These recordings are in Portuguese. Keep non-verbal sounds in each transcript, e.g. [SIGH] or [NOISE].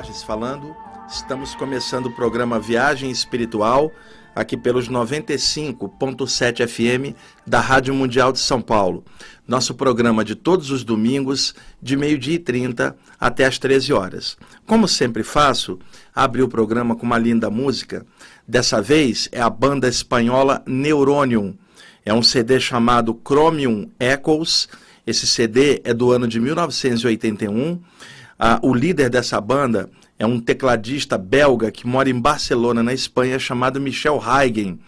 Borges falando. Estamos começando o programa Viagem Espiritual, aqui pelos 95.7 FM da Rádio Mundial de São Paulo. Nosso programa de todos os domingos, de meio-dia e 30 até as 13 horas. Como sempre faço, abri o programa com uma linda música. Dessa vez é a banda espanhola Neuronium. É um CD chamado Chromium Echoes. Esse CD é do ano de 1981 ah, o líder dessa banda é um tecladista belga que mora em Barcelona, na Espanha, chamado Michel Huygen.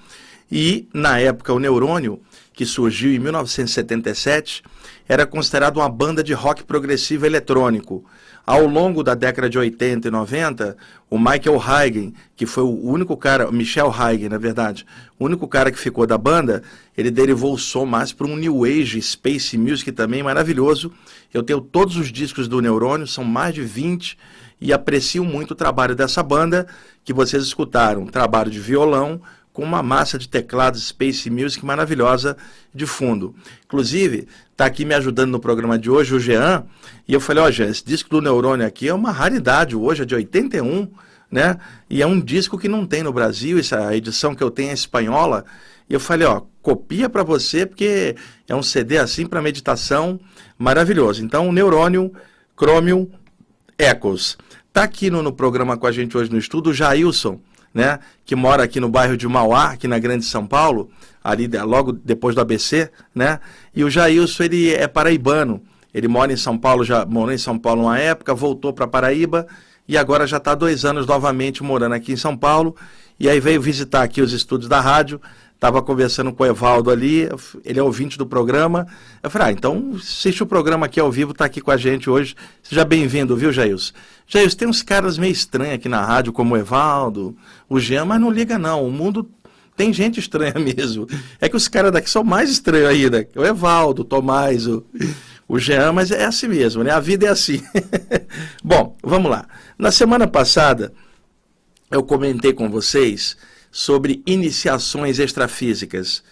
E, na época, o Neurônio, que surgiu em 1977, era considerado uma banda de rock progressivo eletrônico. Ao longo da década de 80 e 90, o Michael Huygen, que foi o único cara, Michel Huygen, na verdade, o único cara que ficou da banda, ele derivou o som mais para um New Age, Space Music também maravilhoso. Eu tenho todos os discos do Neurônio, são mais de 20, e aprecio muito o trabalho dessa banda que vocês escutaram. Trabalho de violão, com uma massa de teclados Space Music maravilhosa de fundo. Inclusive, está aqui me ajudando no programa de hoje o Jean, e eu falei, ó, oh, Jean, esse disco do Neurônio aqui é uma raridade hoje, é de 81, né? E é um disco que não tem no Brasil, essa edição que eu tenho é espanhola. E eu falei, ó, copia para você, porque é um CD assim para meditação maravilhoso. Então, Neurônio Chromium Echoes. Tá aqui no, no, programa com a gente hoje no estudo o Jailson, né? Que mora aqui no bairro de Mauá, aqui na Grande São Paulo, ali logo depois do ABC, né? E o Jailson, ele é paraibano. Ele mora em São Paulo, já morou em São Paulo uma época, voltou para Paraíba e agora já está dois anos novamente morando aqui em São Paulo. E aí veio visitar aqui os estúdios da rádio. Estava conversando com o Evaldo ali, ele é ouvinte do programa. Eu falei, ah, então assiste o programa aqui ao vivo, está aqui com a gente hoje. Seja bem-vindo, viu, Jails? Jails, tem uns caras meio estranhos aqui na rádio, como o Evaldo, o Jean, mas não liga não, o mundo tem gente estranha [LAUGHS] mesmo. É que os caras daqui são mais estranhos ainda. O Evaldo, o Tomás, o, o Jean, mas é assim mesmo, né? A vida é assim. [LAUGHS] Bom, vamos lá. Na semana passada, eu comentei com vocês sobre iniciações extrafísicas.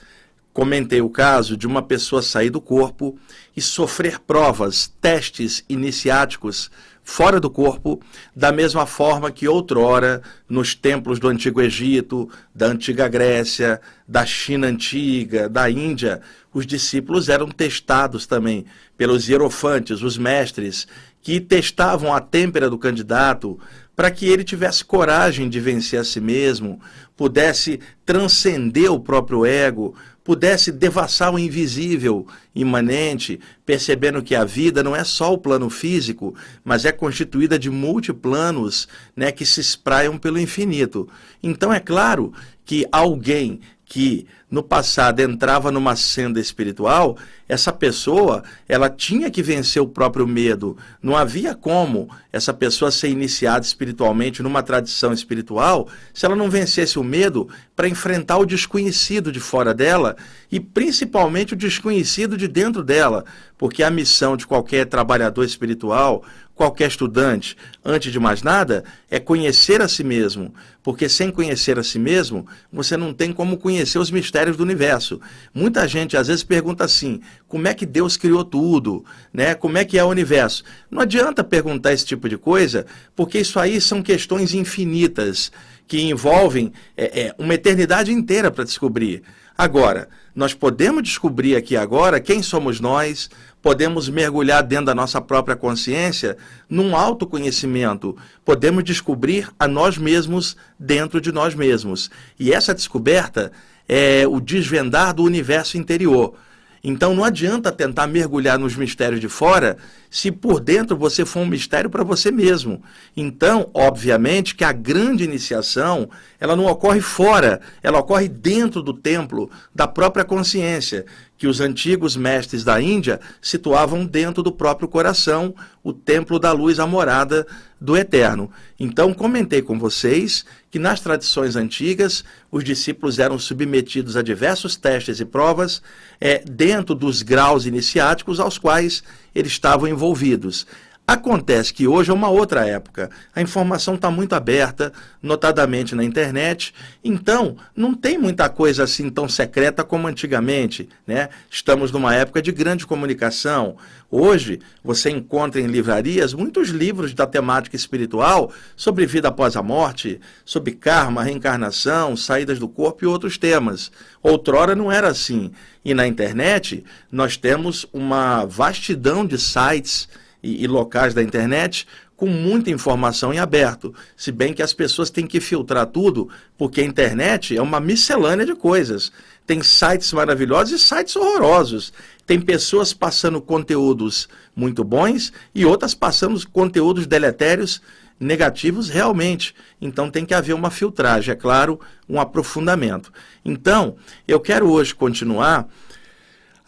Comentei o caso de uma pessoa sair do corpo e sofrer provas, testes iniciáticos fora do corpo, da mesma forma que outrora, nos templos do Antigo Egito, da Antiga Grécia, da China Antiga, da Índia, os discípulos eram testados também pelos hierofantes, os mestres, que testavam a têmpera do candidato para que ele tivesse coragem de vencer a si mesmo, pudesse transcender o próprio ego, pudesse devassar o invisível imanente, percebendo que a vida não é só o plano físico, mas é constituída de multiplanos né, que se espraiam pelo infinito. Então é claro que alguém que no passado entrava numa senda espiritual, essa pessoa, ela tinha que vencer o próprio medo. Não havia como essa pessoa ser iniciada espiritualmente numa tradição espiritual se ela não vencesse o medo para enfrentar o desconhecido de fora dela e principalmente o desconhecido de dentro dela, porque a missão de qualquer trabalhador espiritual, qualquer estudante, antes de mais nada, é conhecer a si mesmo, porque sem conhecer a si mesmo, você não tem como conhecer os mistérios do universo. Muita gente às vezes pergunta assim: como é que Deus criou tudo? Né? Como é que é o universo? Não adianta perguntar esse tipo de coisa, porque isso aí são questões infinitas que envolvem é, é, uma eternidade inteira para descobrir. Agora, nós podemos descobrir aqui agora quem somos nós, podemos mergulhar dentro da nossa própria consciência num autoconhecimento, podemos descobrir a nós mesmos dentro de nós mesmos. E essa descoberta é o desvendar do universo interior. Então não adianta tentar mergulhar nos mistérios de fora se por dentro você for um mistério para você mesmo. Então, obviamente que a grande iniciação, ela não ocorre fora, ela ocorre dentro do templo da própria consciência, que os antigos mestres da Índia situavam dentro do próprio coração, o templo da luz, a morada do eterno. Então, comentei com vocês que nas tradições antigas, os discípulos eram submetidos a diversos testes e provas é, dentro dos graus iniciáticos aos quais eles estavam envolvidos. Acontece que hoje é uma outra época. A informação está muito aberta, notadamente na internet. Então, não tem muita coisa assim tão secreta como antigamente. Né? Estamos numa época de grande comunicação. Hoje, você encontra em livrarias muitos livros da temática espiritual sobre vida após a morte, sobre karma, reencarnação, saídas do corpo e outros temas. Outrora não era assim. E na internet, nós temos uma vastidão de sites e, e locais da internet com muita informação em aberto. Se bem que as pessoas têm que filtrar tudo, porque a internet é uma miscelânea de coisas. Tem sites maravilhosos e sites horrorosos. Tem pessoas passando conteúdos muito bons e outras passando conteúdos deletérios negativos realmente. Então tem que haver uma filtragem, é claro, um aprofundamento. Então, eu quero hoje continuar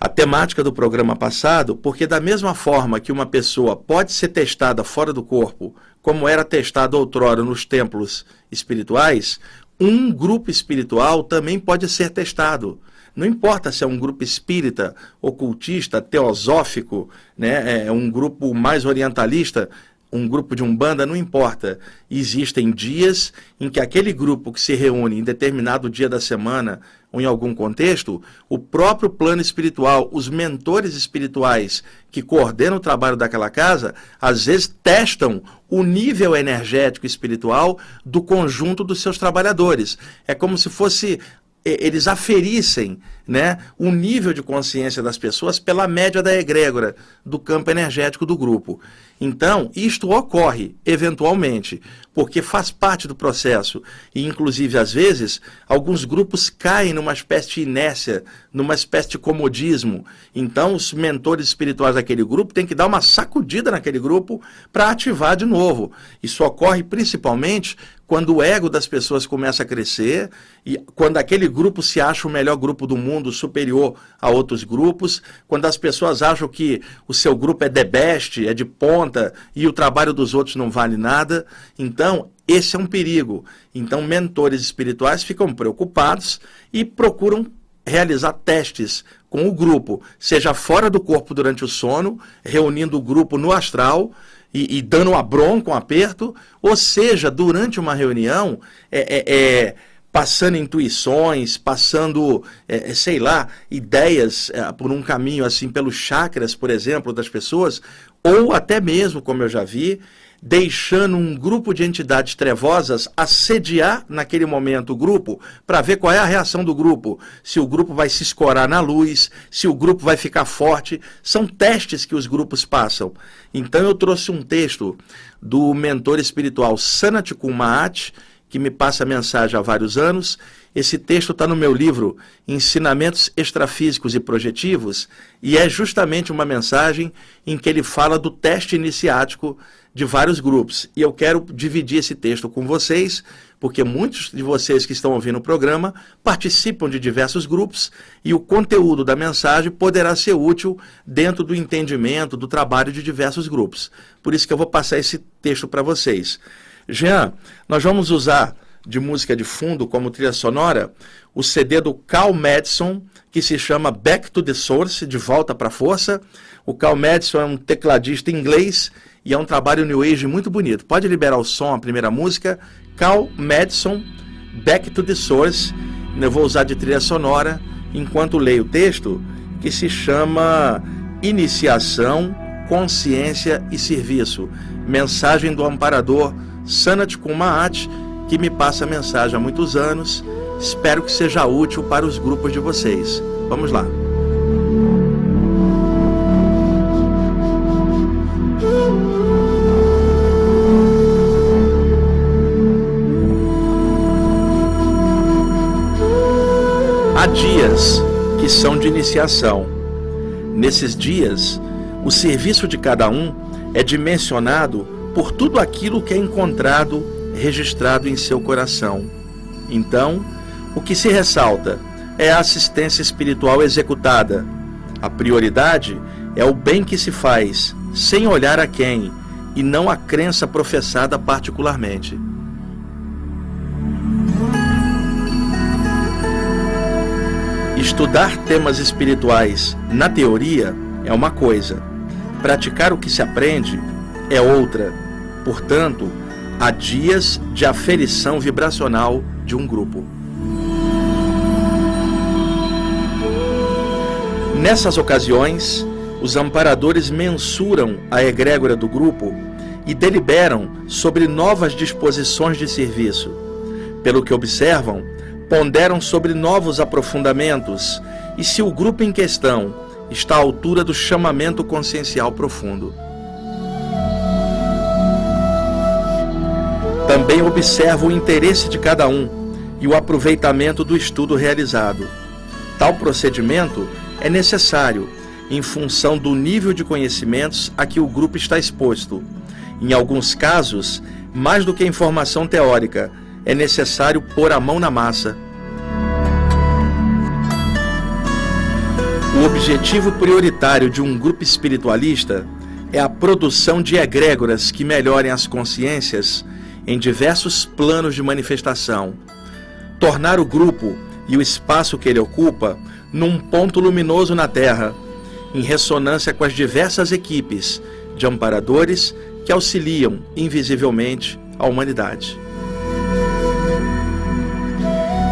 a temática do programa passado, porque da mesma forma que uma pessoa pode ser testada fora do corpo, como era testada outrora nos templos espirituais, um grupo espiritual também pode ser testado. Não importa se é um grupo espírita, ocultista, teosófico, né, é um grupo mais orientalista, um grupo de umbanda, não importa. Existem dias em que aquele grupo que se reúne em determinado dia da semana ou em algum contexto, o próprio plano espiritual, os mentores espirituais que coordenam o trabalho daquela casa, às vezes testam o nível energético espiritual do conjunto dos seus trabalhadores. É como se fosse eles aferissem né, o nível de consciência das pessoas pela média da egrégora do campo energético do grupo. Então, isto ocorre eventualmente, porque faz parte do processo. E, inclusive, às vezes, alguns grupos caem numa espécie de inércia, numa espécie de comodismo. Então, os mentores espirituais daquele grupo têm que dar uma sacudida naquele grupo para ativar de novo. Isso ocorre principalmente quando o ego das pessoas começa a crescer e quando aquele grupo se acha o melhor grupo do mundo, superior a outros grupos, quando as pessoas acham que o seu grupo é the best, é de ponta e o trabalho dos outros não vale nada, então esse é um perigo. Então mentores espirituais ficam preocupados e procuram realizar testes com o grupo, seja fora do corpo durante o sono, reunindo o grupo no astral e, e dando uma bronca, um aperto, ou seja, durante uma reunião, é, é, é passando intuições, passando, é, é sei lá, ideias é, por um caminho assim, pelos chakras, por exemplo, das pessoas, ou até mesmo, como eu já vi, deixando um grupo de entidades trevosas assediar naquele momento o grupo para ver qual é a reação do grupo, se o grupo vai se escorar na luz, se o grupo vai ficar forte. São testes que os grupos passam. Então eu trouxe um texto do mentor espiritual Sanat Kumaat, que me passa a mensagem há vários anos. Esse texto está no meu livro Ensinamentos Extrafísicos e Projetivos e é justamente uma mensagem em que ele fala do teste iniciático de vários grupos. E eu quero dividir esse texto com vocês, porque muitos de vocês que estão ouvindo o programa participam de diversos grupos e o conteúdo da mensagem poderá ser útil dentro do entendimento do trabalho de diversos grupos. Por isso que eu vou passar esse texto para vocês. Jean, nós vamos usar de música de fundo como trilha sonora o CD do Carl Madison, que se chama Back to the Source, De Volta para a Força. O Carl Madison é um tecladista inglês e é um trabalho New Age muito bonito. Pode liberar o som, a primeira música, Carl Madison, Back to the Source. Eu vou usar de trilha sonora enquanto leio o texto, que se chama Iniciação, Consciência e Serviço. Mensagem do Amparador Sanat Kumaat, que me passa a mensagem há muitos anos. Espero que seja útil para os grupos de vocês. Vamos lá. Há dias que são de iniciação. Nesses dias, o serviço de cada um é dimensionado por tudo aquilo que é encontrado registrado em seu coração. Então, o que se ressalta é a assistência espiritual executada. A prioridade é o bem que se faz, sem olhar a quem, e não a crença professada particularmente. Estudar temas espirituais na teoria é uma coisa, praticar o que se aprende é outra. Portanto, há dias de aferição vibracional de um grupo. Nessas ocasiões, os amparadores mensuram a egrégora do grupo e deliberam sobre novas disposições de serviço. Pelo que observam, ponderam sobre novos aprofundamentos e se o grupo em questão está à altura do chamamento consciencial profundo. Também observa o interesse de cada um e o aproveitamento do estudo realizado. Tal procedimento é necessário em função do nível de conhecimentos a que o grupo está exposto. Em alguns casos, mais do que informação teórica, é necessário pôr a mão na massa. O objetivo prioritário de um grupo espiritualista é a produção de egrégoras que melhorem as consciências em diversos planos de manifestação. Tornar o grupo e o espaço que ele ocupa num ponto luminoso na Terra, em ressonância com as diversas equipes de amparadores que auxiliam invisivelmente a humanidade.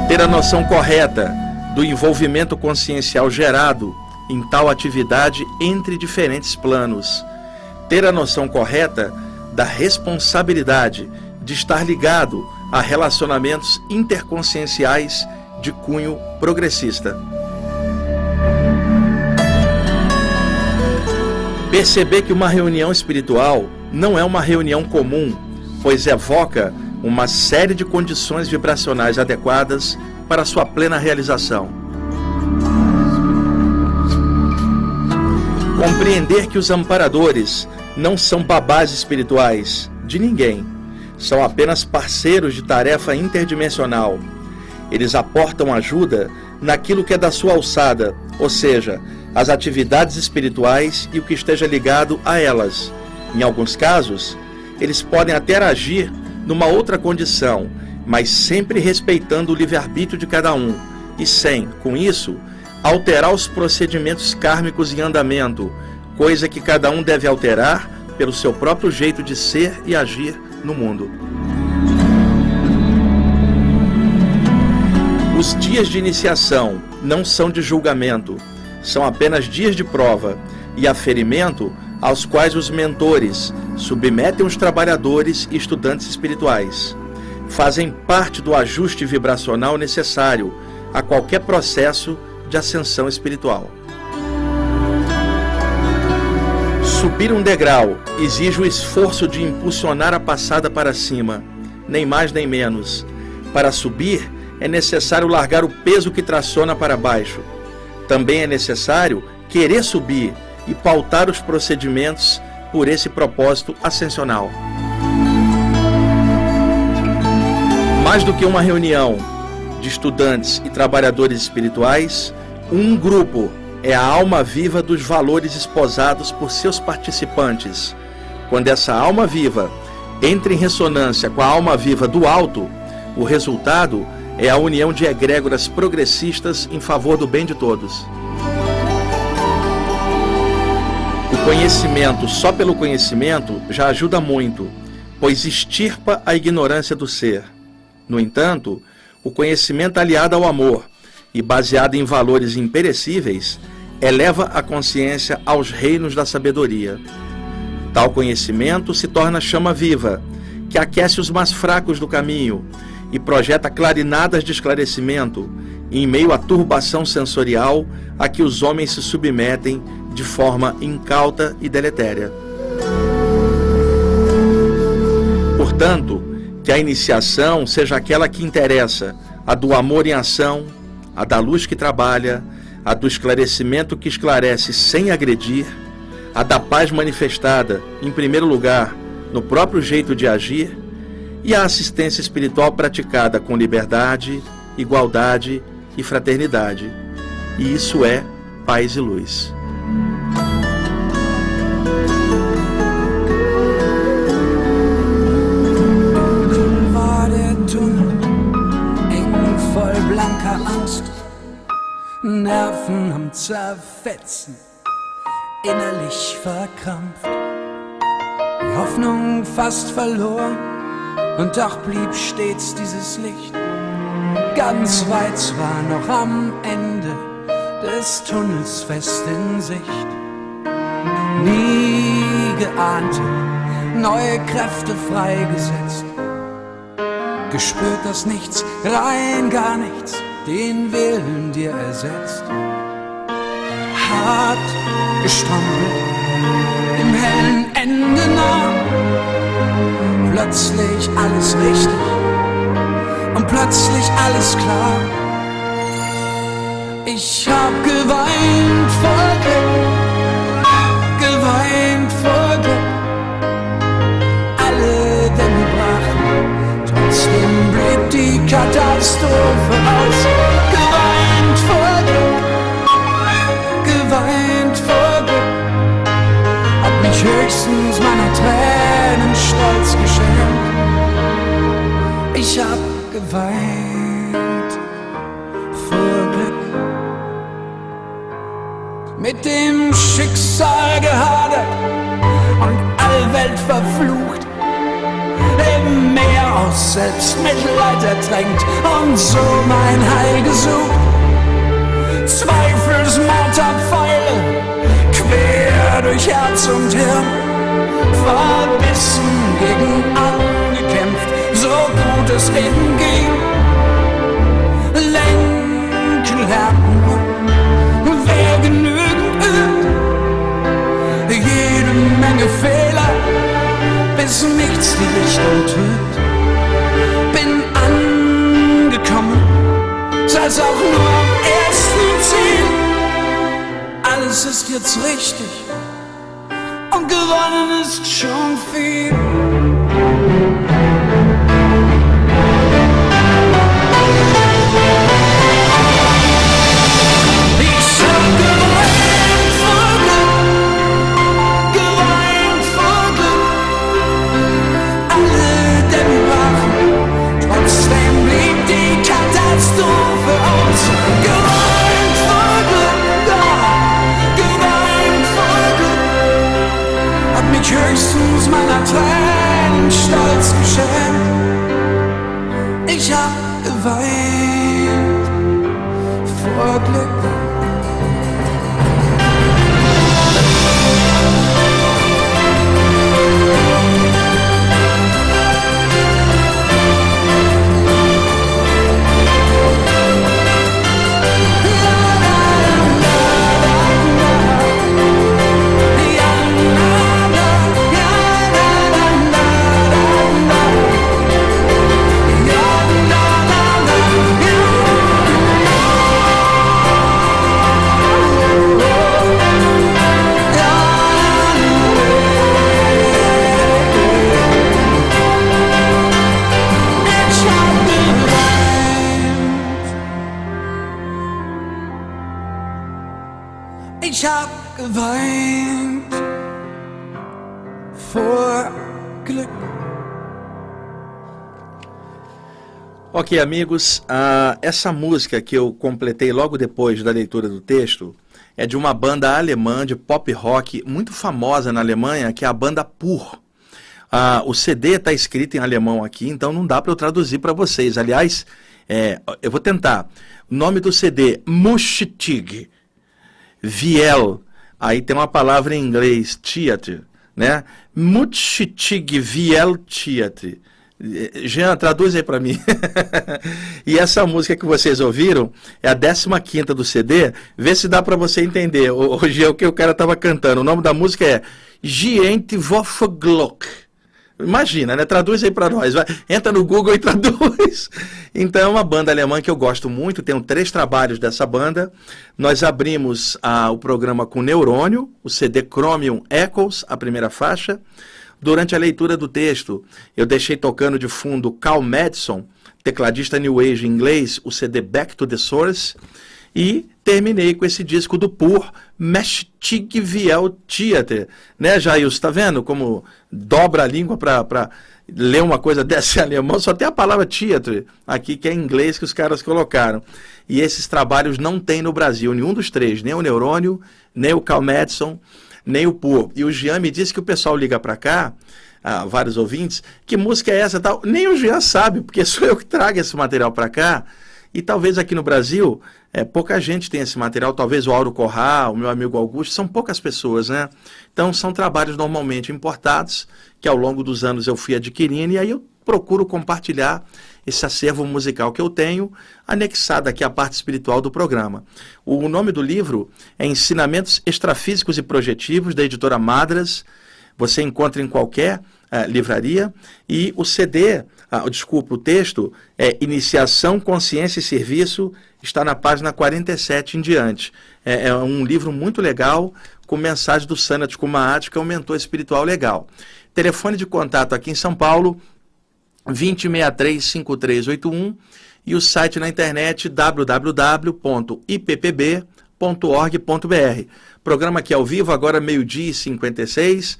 Ter a noção correta do envolvimento consciencial gerado em tal atividade entre diferentes planos. Ter a noção correta da responsabilidade de estar ligado a relacionamentos interconscienciais de cunho progressista. Perceber que uma reunião espiritual não é uma reunião comum, pois evoca uma série de condições vibracionais adequadas para sua plena realização. Compreender que os amparadores não são babás espirituais de ninguém, são apenas parceiros de tarefa interdimensional. Eles aportam ajuda naquilo que é da sua alçada, ou seja, as atividades espirituais e o que esteja ligado a elas. Em alguns casos, eles podem até agir numa outra condição, mas sempre respeitando o livre-arbítrio de cada um e sem, com isso, alterar os procedimentos kármicos em andamento, coisa que cada um deve alterar pelo seu próprio jeito de ser e agir no mundo. Os dias de iniciação não são de julgamento, são apenas dias de prova e aferimento aos quais os mentores submetem os trabalhadores e estudantes espirituais. Fazem parte do ajuste vibracional necessário a qualquer processo de ascensão espiritual. Subir um degrau exige o esforço de impulsionar a passada para cima, nem mais nem menos. Para subir, é necessário largar o peso que traciona para baixo. Também é necessário querer subir e pautar os procedimentos por esse propósito ascensional. Mais do que uma reunião de estudantes e trabalhadores espirituais, um grupo é a alma viva dos valores esposados por seus participantes. Quando essa alma viva entra em ressonância com a alma viva do alto, o resultado é a união de egrégoras progressistas em favor do bem de todos. O conhecimento só pelo conhecimento já ajuda muito, pois extirpa a ignorância do ser. No entanto, o conhecimento aliado ao amor e baseado em valores imperecíveis, eleva a consciência aos reinos da sabedoria. Tal conhecimento se torna chama viva, que aquece os mais fracos do caminho e projeta clarinadas de esclarecimento em meio à turbação sensorial a que os homens se submetem de forma incauta e deletéria. Portanto, que a iniciação seja aquela que interessa, a do amor em ação, a da luz que trabalha, a do esclarecimento que esclarece sem agredir, a da paz manifestada, em primeiro lugar, no próprio jeito de agir, e a assistência espiritual praticada com liberdade, igualdade e fraternidade. E isso é paz e luz. Nerven am Zerfetzen, innerlich verkrampft. Die Hoffnung fast verloren, und doch blieb stets dieses Licht. Ganz weit zwar noch am Ende des Tunnels fest in Sicht. Nie geahnte neue Kräfte freigesetzt. Gespürt das Nichts, rein gar nichts den Willen dir ersetzt. Hart gestrampelt, im hellen Ende nah. Plötzlich alles richtig und plötzlich alles klar. Ich hab geweint vor die Katastrophe aus. höchstens meiner Tränen stolz geschenkt. Ich hab geweint vor Glück. Mit dem Schicksal gehadert und allwelts Welt verflucht, im Meer aus Selbstmitleid ertränkt und so mein Heil gesucht. Zweifelsmorderpfeile quer durch Herz und Hirn, verbissen gegen angekämpft, so gut es eben ging. Bis nichts die Richtung trübt. Bin angekommen, sei's auch nur am ersten Ziel. Alles ist jetzt richtig und gewonnen ist schon viel. Tränen stolz geschämt. Ok, amigos, ah, essa música que eu completei logo depois da leitura do texto é de uma banda alemã de pop rock muito famosa na Alemanha, que é a banda Pur. Ah, o CD está escrito em alemão aqui, então não dá para eu traduzir para vocês. Aliás, é, eu vou tentar. O nome do CD, Muschtig. Viel. Aí tem uma palavra em inglês, theater, né? Mutschitig Viel Theater. Eh, Jean, traduz aí para mim. [LAUGHS] e essa música que vocês ouviram é a 15 do CD. Vê se dá para você entender. O Jean, o que o cara estava cantando. O nome da música é Giente Glock. Imagina, né? Traduz aí para nós. Vai. Entra no Google e traduz. [LAUGHS] Então, é uma banda alemã que eu gosto muito. Tenho três trabalhos dessa banda. Nós abrimos ah, o programa com Neurônio, o CD Chromium Echoes, a primeira faixa. Durante a leitura do texto, eu deixei tocando de fundo Cal Madison, tecladista New Age inglês, o CD Back to the Source. E terminei com esse disco do Pur, Meshtig Viel Theater. Né, Jailson? Tá vendo como dobra a língua para ler uma coisa [LAUGHS] dessa em alemão? Só tem a palavra theater aqui, que é em inglês que os caras colocaram. E esses trabalhos não tem no Brasil, nenhum dos três, nem o Neurônio, nem o Cal Madison, nem o Pur. E o Jean me disse que o pessoal liga para cá, ah, vários ouvintes, que música é essa tal. Nem o Jean sabe, porque [LAUGHS] sou eu que trago esse material para cá. E talvez aqui no Brasil, é, pouca gente tem esse material, talvez o Auro Corral, o meu amigo Augusto, são poucas pessoas, né? Então são trabalhos normalmente importados, que ao longo dos anos eu fui adquirindo, e aí eu procuro compartilhar esse acervo musical que eu tenho, anexado aqui à parte espiritual do programa. O nome do livro é Ensinamentos Extrafísicos e Projetivos, da editora Madras. Você encontra em qualquer eh, livraria. E o CD, ah, desculpa, o texto é Iniciação, Consciência e Serviço, está na página 47 em diante. É, é um livro muito legal, com mensagem do Sanat Kumaat, que é um mentor espiritual legal. Telefone de contato aqui em São Paulo, 2063-5381 e o site na internet www.ippb.org.br. Programa aqui ao vivo, agora meio-dia e 56.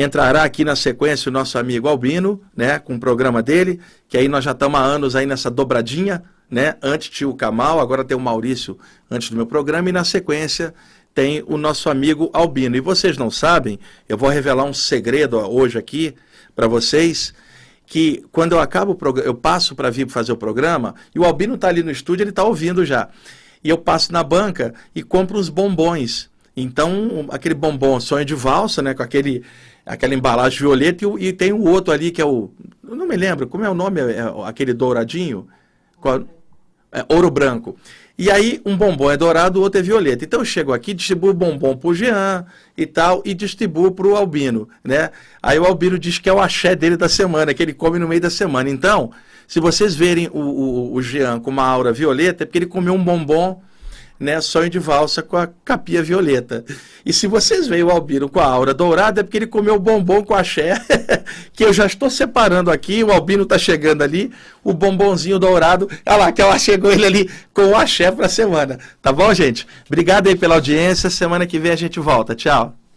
Entrará aqui na sequência o nosso amigo Albino, né, com o programa dele, que aí nós já estamos há anos aí nessa dobradinha, né? Antes tinha o Kamal, agora tem o Maurício antes do meu programa, e na sequência tem o nosso amigo Albino. E vocês não sabem, eu vou revelar um segredo hoje aqui para vocês, que quando eu acabo o programa, eu passo para vir fazer o programa, e o Albino está ali no estúdio, ele está ouvindo já. E eu passo na banca e compro uns bombons. Então, aquele bombom sonho de valsa, né, com aquele aquela embalagem violeta e, e, tem o outro ali que é o não me lembro como é o nome é, é aquele douradinho? Qual, é, ouro branco. E aí um bombom é dourado o outro é violeta. Então eu chego aqui distribuo o bombom pro Jean e tal e distribuo pro Albino né? Aí o Albino diz que é o axé dele da semana que ele come no meio da semana. Então se vocês verem o, o, o Jean com uma aura violeta é porque ele comeu um bombom né, sonho de valsa com a capia violeta. E se vocês veem o Albino com a aura dourada, é porque ele comeu bombom com axé, [LAUGHS] que eu já estou separando aqui, o Albino está chegando ali, o bombonzinho dourado, olha lá, que ela chegou ele ali com o axé para a semana. Tá bom, gente? Obrigado aí pela audiência, semana que vem a gente volta. Tchau.